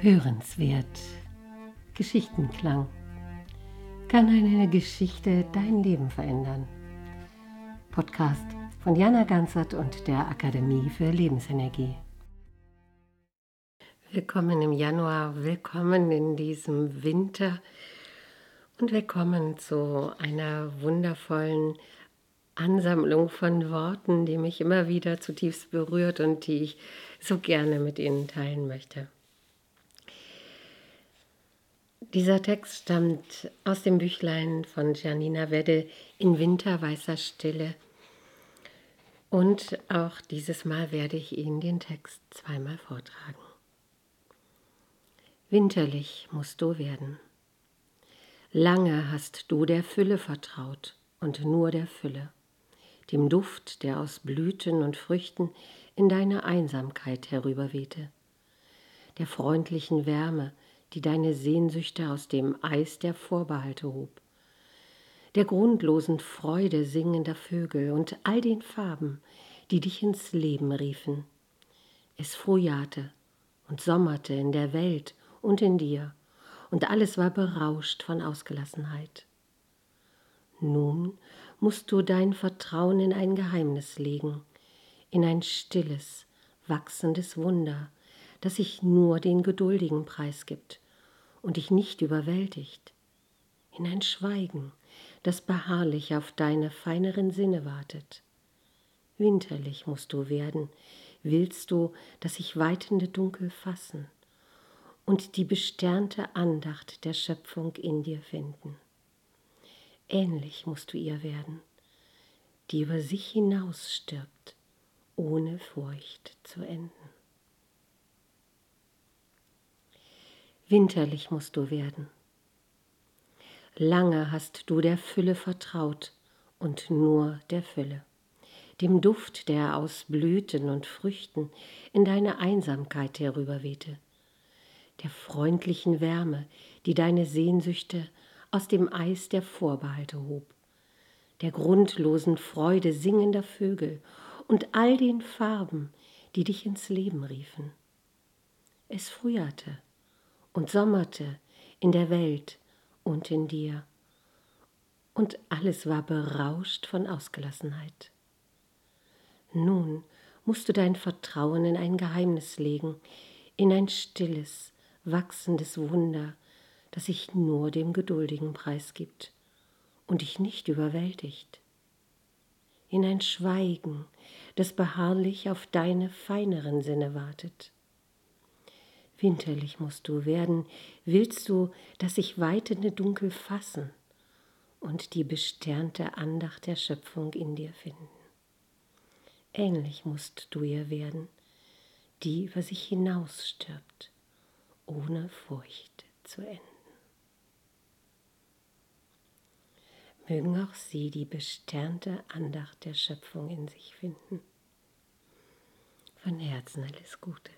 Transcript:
Hörenswert. Geschichtenklang. Kann eine Geschichte dein Leben verändern? Podcast von Jana Ganzert und der Akademie für Lebensenergie. Willkommen im Januar, willkommen in diesem Winter und willkommen zu einer wundervollen Ansammlung von Worten, die mich immer wieder zutiefst berührt und die ich so gerne mit Ihnen teilen möchte. Dieser Text stammt aus dem Büchlein von Janina Wedde in winterweißer Stille. Und auch dieses Mal werde ich Ihnen den Text zweimal vortragen. Winterlich musst du werden. Lange hast du der Fülle vertraut und nur der Fülle, dem Duft, der aus Blüten und Früchten in deine Einsamkeit herüberwehte, der freundlichen Wärme, die deine Sehnsüchte aus dem Eis der Vorbehalte hob, der grundlosen Freude singender Vögel und all den Farben, die dich ins Leben riefen. Es frühjahte und sommerte in der Welt und in dir, und alles war berauscht von Ausgelassenheit. Nun musst du dein Vertrauen in ein Geheimnis legen, in ein stilles, wachsendes Wunder, das sich nur den Geduldigen preisgibt und dich nicht überwältigt, in ein Schweigen, das beharrlich auf deine feineren Sinne wartet. Winterlich musst du werden, willst du das sich weitende Dunkel fassen und die besternte Andacht der Schöpfung in dir finden. Ähnlich musst du ihr werden, die über sich hinaus stirbt, ohne Furcht zu enden. Winterlich musst du werden. Lange hast du der Fülle vertraut und nur der Fülle, dem Duft, der aus Blüten und Früchten in deine Einsamkeit herüberwehte, der freundlichen Wärme, die deine Sehnsüchte aus dem Eis der Vorbehalte hob, der grundlosen Freude singender Vögel und all den Farben, die dich ins Leben riefen. Es früherte, und sommerte in der Welt und in dir. Und alles war berauscht von Ausgelassenheit. Nun musst du dein Vertrauen in ein Geheimnis legen, in ein stilles, wachsendes Wunder, das sich nur dem Geduldigen preisgibt und dich nicht überwältigt. In ein Schweigen, das beharrlich auf deine feineren Sinne wartet Winterlich musst du werden, willst du das sich weitende Dunkel fassen und die besternte Andacht der Schöpfung in dir finden. Ähnlich musst du ihr werden, die über sich hinaus stirbt, ohne Furcht zu enden. Mögen auch sie die besternte Andacht der Schöpfung in sich finden. Von Herzen alles Gute.